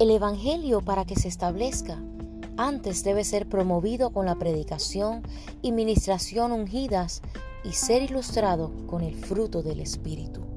El Evangelio para que se establezca antes debe ser promovido con la predicación y ministración ungidas y ser ilustrado con el fruto del Espíritu.